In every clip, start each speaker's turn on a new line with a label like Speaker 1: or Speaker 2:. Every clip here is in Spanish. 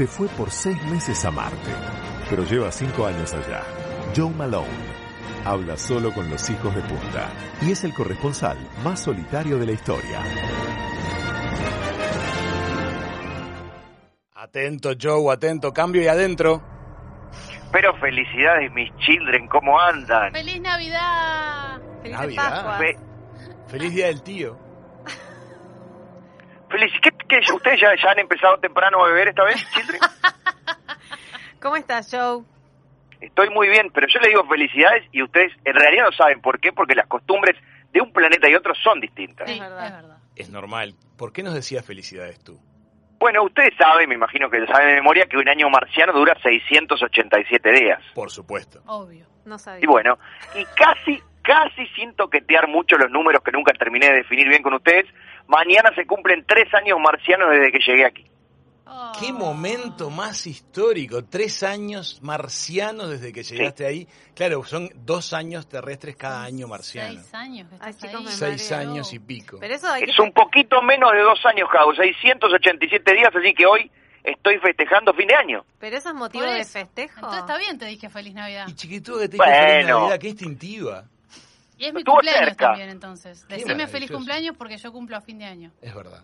Speaker 1: se fue por seis meses a Marte, pero lleva cinco años allá. Joe Malone habla solo con los hijos de punta y es el corresponsal más solitario de la historia.
Speaker 2: Atento, Joe, atento, cambio y adentro.
Speaker 3: Pero felicidades, mis children, ¿cómo andan?
Speaker 4: ¡Feliz Navidad!
Speaker 5: Feliz
Speaker 2: Navidad.
Speaker 3: Fe-
Speaker 2: Feliz día del tío.
Speaker 3: feliz, ¿qué, qué- ustedes ya, ya han empezado temprano a beber esta vez, children?
Speaker 5: ¿Cómo estás, Joe?
Speaker 3: Estoy muy bien, pero yo les digo felicidades y ustedes en realidad no saben por qué, porque las costumbres de un planeta y otro son distintas.
Speaker 4: Sí,
Speaker 5: Es verdad.
Speaker 4: es verdad.
Speaker 2: Es normal. ¿Por qué nos decías felicidades tú?
Speaker 3: Bueno, ustedes saben, me imagino que lo saben de memoria, que un año marciano dura 687 días.
Speaker 2: Por supuesto.
Speaker 4: Obvio.
Speaker 5: No sabía.
Speaker 3: Y bueno, y casi, casi sin toquetear mucho los números que nunca terminé de definir bien con ustedes, mañana se cumplen tres años marcianos desde que llegué aquí.
Speaker 4: Oh.
Speaker 2: Qué momento más histórico. Tres años marcianos desde que llegaste ahí. Claro, son dos años terrestres cada año marciano.
Speaker 4: Seis años que
Speaker 5: Ay,
Speaker 4: estás
Speaker 5: chicos, me.
Speaker 2: Seis
Speaker 5: mareo.
Speaker 2: años y pico.
Speaker 5: Pero eso hay que...
Speaker 3: Es un poquito menos de dos años, Javo, 687 días, así que hoy estoy festejando fin de año.
Speaker 5: Pero eso es motivo de festejo.
Speaker 4: Entonces está bien, te dije feliz Navidad.
Speaker 2: Y chiquitudo que te dijo feliz. Navidad, qué instintiva.
Speaker 4: Y es mi
Speaker 3: Estuvo
Speaker 4: cumpleaños
Speaker 3: cerca.
Speaker 4: también, entonces. Decime feliz cumpleaños porque yo cumplo a fin de año.
Speaker 2: Es verdad.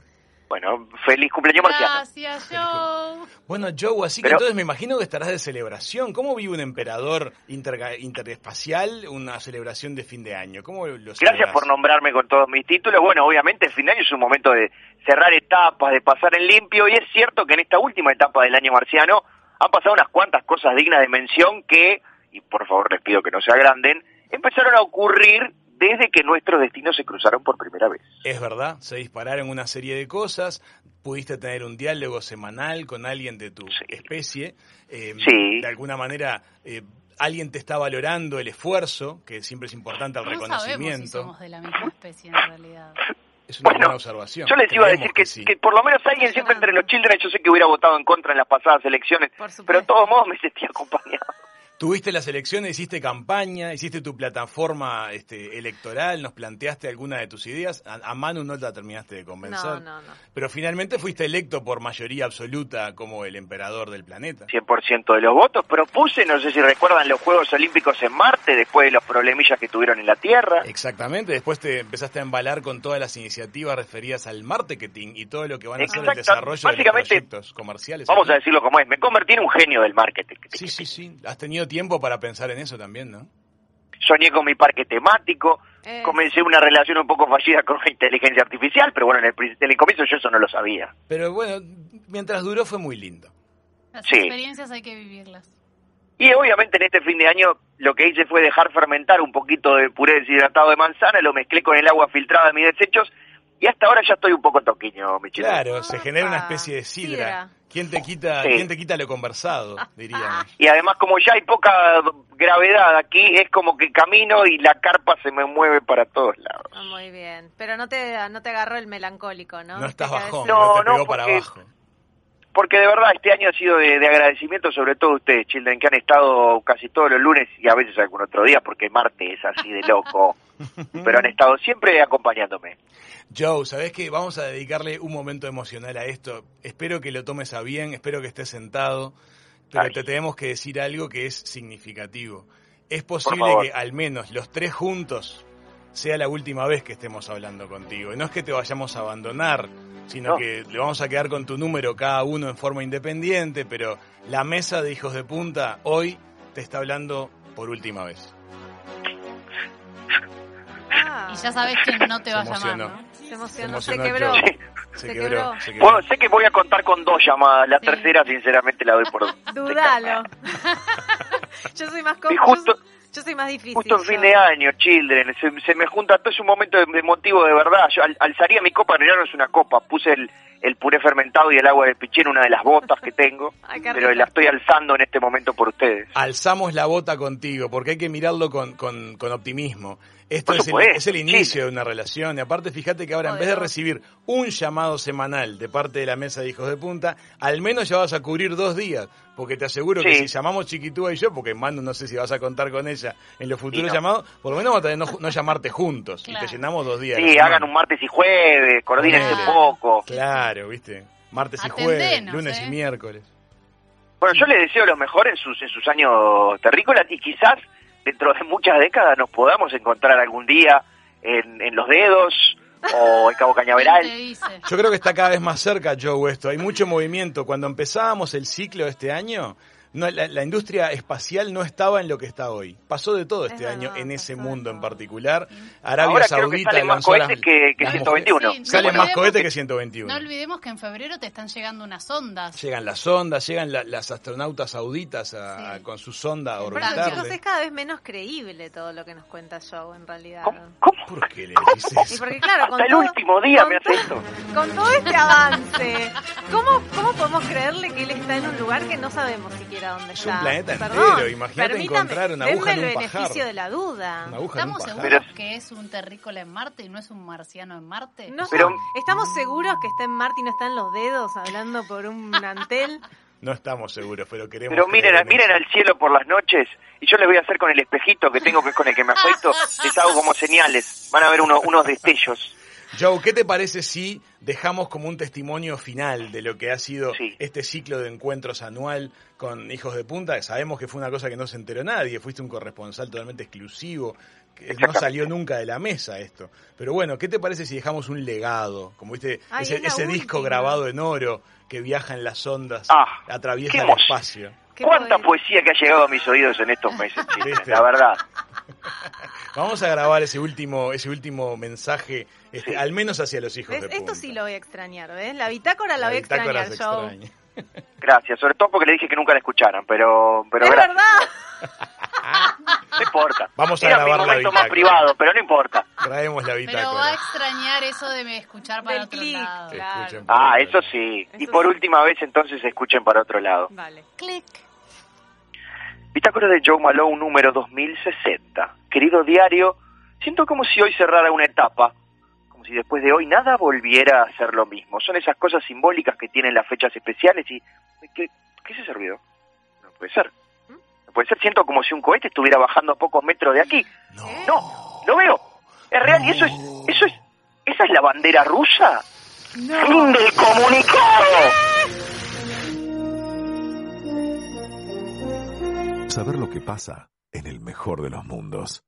Speaker 3: Bueno, feliz cumpleaños marciano.
Speaker 4: Gracias, Joe.
Speaker 2: Bueno, Joe, así que entonces me imagino que estarás de celebración. ¿Cómo vive un emperador interespacial una celebración de fin de año? ¿Cómo lo
Speaker 3: Gracias por nombrarme con todos mis títulos. Bueno, obviamente el fin de año es un momento de cerrar etapas, de pasar en limpio, y es cierto que en esta última etapa del año marciano han pasado unas cuantas cosas dignas de mención que, y por favor les pido que no se agranden, empezaron a ocurrir desde que nuestros destinos se cruzaron por primera vez.
Speaker 2: Es verdad, se dispararon una serie de cosas, pudiste tener un diálogo semanal con alguien de tu
Speaker 3: Sí.
Speaker 2: especie, eh,
Speaker 3: Sí.
Speaker 2: de alguna manera eh, alguien te está valorando el esfuerzo, que siempre es importante el
Speaker 4: No sabemos si
Speaker 2: reconocimiento.
Speaker 4: somos de la misma especie en realidad.
Speaker 2: Es una
Speaker 3: Bueno,
Speaker 2: buena observación.
Speaker 3: Yo les iba a decir que,
Speaker 2: sí.
Speaker 3: que por lo menos alguien siempre entre los children, yo sé que hubiera votado en contra en las pasadas elecciones, pero de todos modos me sentí acompañado.
Speaker 2: Tuviste las elecciones, hiciste campaña, hiciste tu plataforma este, electoral, nos planteaste alguna de tus ideas. A, a Manu no la terminaste de convencer.
Speaker 5: No, no, no.
Speaker 2: Pero finalmente fuiste electo por mayoría absoluta como el emperador del planeta.
Speaker 3: 100% de los votos. Propuse, no sé si recuerdan, los Juegos Olímpicos en Marte, después de los problemillas que tuvieron en la Tierra.
Speaker 2: Exactamente, después te empezaste a embalar con todas las iniciativas referidas al marketing y todo lo que van a ser el desarrollo de los proyectos comerciales.
Speaker 3: Vamos a decirlo como es, me convertí en un genio del marketing.
Speaker 2: Sí, sí, sí. Has tenido tiempo para pensar en eso también, ¿no?
Speaker 3: Soñé con mi parque temático,
Speaker 5: Eh,
Speaker 3: comencé una relación un poco fallida con la inteligencia artificial, pero bueno, en el, en el comienzo yo eso no lo sabía.
Speaker 2: Pero bueno, mientras duró fue muy lindo.
Speaker 4: Las
Speaker 3: Sí.
Speaker 4: experiencias hay que vivirlas.
Speaker 3: Y obviamente en este fin de año lo que hice fue dejar fermentar un poquito de puré deshidratado de manzana, lo mezclé con el agua filtrada de mis desechos y hasta ahora ya estoy un poco toquiño, mi chico.
Speaker 2: Claro, se genera una
Speaker 5: Ah,
Speaker 2: especie de sidra. ¿Quién te quita,
Speaker 3: Sí.
Speaker 2: quién te quita lo conversado, diríamos?
Speaker 3: Y además como ya hay poca gravedad aquí, es como que camino y la carpa se me mueve para todos lados.
Speaker 5: ah, muy bien. Pero no te, no te agarró el melancólico, ¿no?
Speaker 2: No estás bajón,
Speaker 3: No,
Speaker 2: no, te
Speaker 3: no,
Speaker 2: pegó para
Speaker 3: porque-
Speaker 2: abajo.
Speaker 3: Porque de verdad este año ha sido de, de agradecimiento sobre todo ustedes, Children, que han estado casi todos los lunes y a veces algún otro día, porque Marte es así de loco, pero han estado siempre acompañándome.
Speaker 2: Joe, ¿sabés qué? Vamos a dedicarle un momento emocional a esto. Espero que lo tomes a bien, espero que estés sentado, pero
Speaker 3: Ay.
Speaker 2: te tenemos que decir algo que es significativo. Es posible que al menos los tres juntos sea la última vez que estemos hablando contigo. Y no es que te vayamos a abandonar, sino
Speaker 3: No.
Speaker 2: que le vamos a quedar con tu número cada uno en forma independiente, pero la mesa de hijos de punta hoy te está hablando por última vez.
Speaker 5: Ah,
Speaker 4: Y ya sabes quién no te va a llamar,
Speaker 5: se emocionó,
Speaker 2: Se
Speaker 5: se,
Speaker 2: emocionó
Speaker 5: quebró.
Speaker 2: Se,
Speaker 5: Se
Speaker 2: quebró,
Speaker 5: quebró.
Speaker 2: se quebró.
Speaker 3: Bueno, sé que voy a contar con dos llamadas, la
Speaker 4: Sí.
Speaker 3: tercera sinceramente la doy por...
Speaker 5: Dudalo. yo soy más
Speaker 3: justo-
Speaker 5: yo, soy más difícil.
Speaker 3: Justo en fin de año, Children, se, se me junta, todo es un momento de, de motivo de verdad. Yo al- alzaría mi copa, en realidad no es una copa, puse el, el puré fermentado y el agua de piché en una de las botas que tengo,
Speaker 5: Ay,
Speaker 3: pero la estoy alzando en este momento por ustedes.
Speaker 2: alzamos la bota contigo, porque hay que mirarlo con, con, con optimismo. Esto es el, es el inicio
Speaker 3: sí.
Speaker 2: de una relación. Y aparte, fíjate que ahora, en vez de recibir un llamado semanal de parte de la mesa de hijos de punta, al menos ya vas a cubrir dos días. Porque te aseguro que si llamamos Chiquitúa y yo, porque Manu no sé si vas a contar con ella en los futuros
Speaker 3: no.
Speaker 2: llamados, por lo menos vamos a tener no, no llamarte juntos. Y te llenamos dos días.
Speaker 3: Sí, hagan un martes y jueves, coordínense un poco.
Speaker 2: Claro, viste. Martes y jueves, lunes
Speaker 4: ¿eh?
Speaker 2: y miércoles.
Speaker 3: Bueno, yo le deseo lo mejor en sus, en sus años terrícolas y quizás dentro de muchas décadas nos podamos encontrar algún día en, en Los Dedos o en Cabo
Speaker 4: ¿Quién
Speaker 3: Cañaveral.
Speaker 2: Yo creo que está cada vez más cerca, Joe, esto. Hay mucho movimiento. Cuando empezábamos el ciclo de este año, no, la, la industria espacial no estaba en lo que está hoy. Pasó de todo
Speaker 5: Es
Speaker 2: este
Speaker 5: verdad,
Speaker 2: año en ese mundo en particular. Arabia
Speaker 3: Ahora creo que
Speaker 2: Saudita
Speaker 3: más
Speaker 2: lanzó las-
Speaker 3: cohetes que, que
Speaker 2: las
Speaker 3: 121.
Speaker 4: Sí, no
Speaker 2: Salen más cohetes
Speaker 4: que-
Speaker 2: que 121.
Speaker 4: No olvidemos que en febrero te están llegando unas ondas.
Speaker 2: Llegan las sondas, llegan la- las astronautas sauditas a-
Speaker 4: Sí.
Speaker 2: con su sonda a
Speaker 4: Pero,
Speaker 5: Pero chicos, es cada vez menos creíble todo lo que nos cuenta Joe, en realidad.
Speaker 3: ¿Cómo? ¿Cómo?
Speaker 2: ¿Por qué le decís
Speaker 5: Y
Speaker 2: eso?
Speaker 5: porque claro, con
Speaker 3: Hasta el
Speaker 5: todo-
Speaker 3: último día
Speaker 5: con
Speaker 3: me hace esto.
Speaker 5: Con todo este avance, ¿cómo, ¿cómo podemos creerle que él está en un lugar que no sabemos siquiera dónde
Speaker 2: Es
Speaker 5: está?
Speaker 2: un planeta
Speaker 5: Perdón,
Speaker 2: entero, imagínate encontrar una aguja en
Speaker 5: el
Speaker 2: un pajar.
Speaker 5: beneficio de la duda.
Speaker 2: Una aguja en un
Speaker 4: ¿Estamos seguros
Speaker 3: Pero-
Speaker 4: que es un terrícola en Marte y no es un marciano en Marte?
Speaker 5: No,
Speaker 3: Pero-
Speaker 5: ¿Estamos seguros que está en Marte y no está en los dedos hablando por un antel?
Speaker 2: No estamos seguros, pero queremos
Speaker 3: Pero miren, miren al cielo por las noches y yo les voy a hacer con el espejito que tengo que es con el que me afeito, les hago como señales. Van a ver uno- unos destellos.
Speaker 2: Joe, ¿qué te parece si dejamos como un testimonio final de lo que ha sido
Speaker 3: Sí.
Speaker 2: este ciclo de encuentros anual con Hijos de Punta? Sabemos que fue una cosa que no se enteró nadie, fuiste un corresponsal totalmente exclusivo, que no salió nunca de la mesa esto. Pero bueno, ¿qué te parece si dejamos un legado? Como viste,
Speaker 5: Ay,
Speaker 2: ese,
Speaker 5: es la
Speaker 2: ese disco grabado en oro que viaja en las ondas,
Speaker 3: Ah,
Speaker 2: atraviesa el espacio.
Speaker 5: Qué
Speaker 3: ¿Cuánta poesía que ha llegado a mis oídos en estos meses, chicos?
Speaker 2: ¿Viste?
Speaker 3: La verdad.
Speaker 2: Vamos a grabar ese último, ese último mensaje, este,
Speaker 3: Sí.
Speaker 2: al menos hacia los hijos de.
Speaker 5: Esto sí lo voy a extrañar, ¿ves? La bitácora la, voy a
Speaker 2: bitácora
Speaker 5: extrañar,
Speaker 2: extraña.
Speaker 3: Gracias, sobre todo porque le dije que nunca la escucharan, pero, pero
Speaker 5: es
Speaker 3: gracias.
Speaker 5: verdad.
Speaker 3: No importa.
Speaker 2: Vamos a
Speaker 3: Era mi
Speaker 2: grabar la
Speaker 3: momento más
Speaker 2: bitácora.
Speaker 3: privado, pero no importa.
Speaker 2: Traemos la
Speaker 4: Pero va a
Speaker 2: bitácora.
Speaker 4: extrañar eso de me escuchar para
Speaker 5: Del
Speaker 4: otro
Speaker 5: clic.
Speaker 4: lado.
Speaker 5: Claro.
Speaker 3: Ah, eso sí. Y
Speaker 5: Eso
Speaker 3: por
Speaker 5: sí.
Speaker 3: última vez entonces escuchen para otro lado.
Speaker 5: Vale.
Speaker 4: Clic.
Speaker 3: Bitácora de Joe Malone número 2060. Querido diario, siento como si hoy cerrara una etapa, como si después de hoy nada volviera a ser lo mismo. Son esas cosas simbólicas que tienen las fechas especiales y... ¿Qué, qué es ese ruido? No puede ser. No puede ser, siento como si un cohete estuviera bajando a pocos metros de aquí.
Speaker 2: No.
Speaker 3: No, veo. Es real y eso es... Eso es... ¿Esa es la bandera rusa? ¡Fin del comunicado!
Speaker 1: Saber lo que pasa en el mejor de los mundos.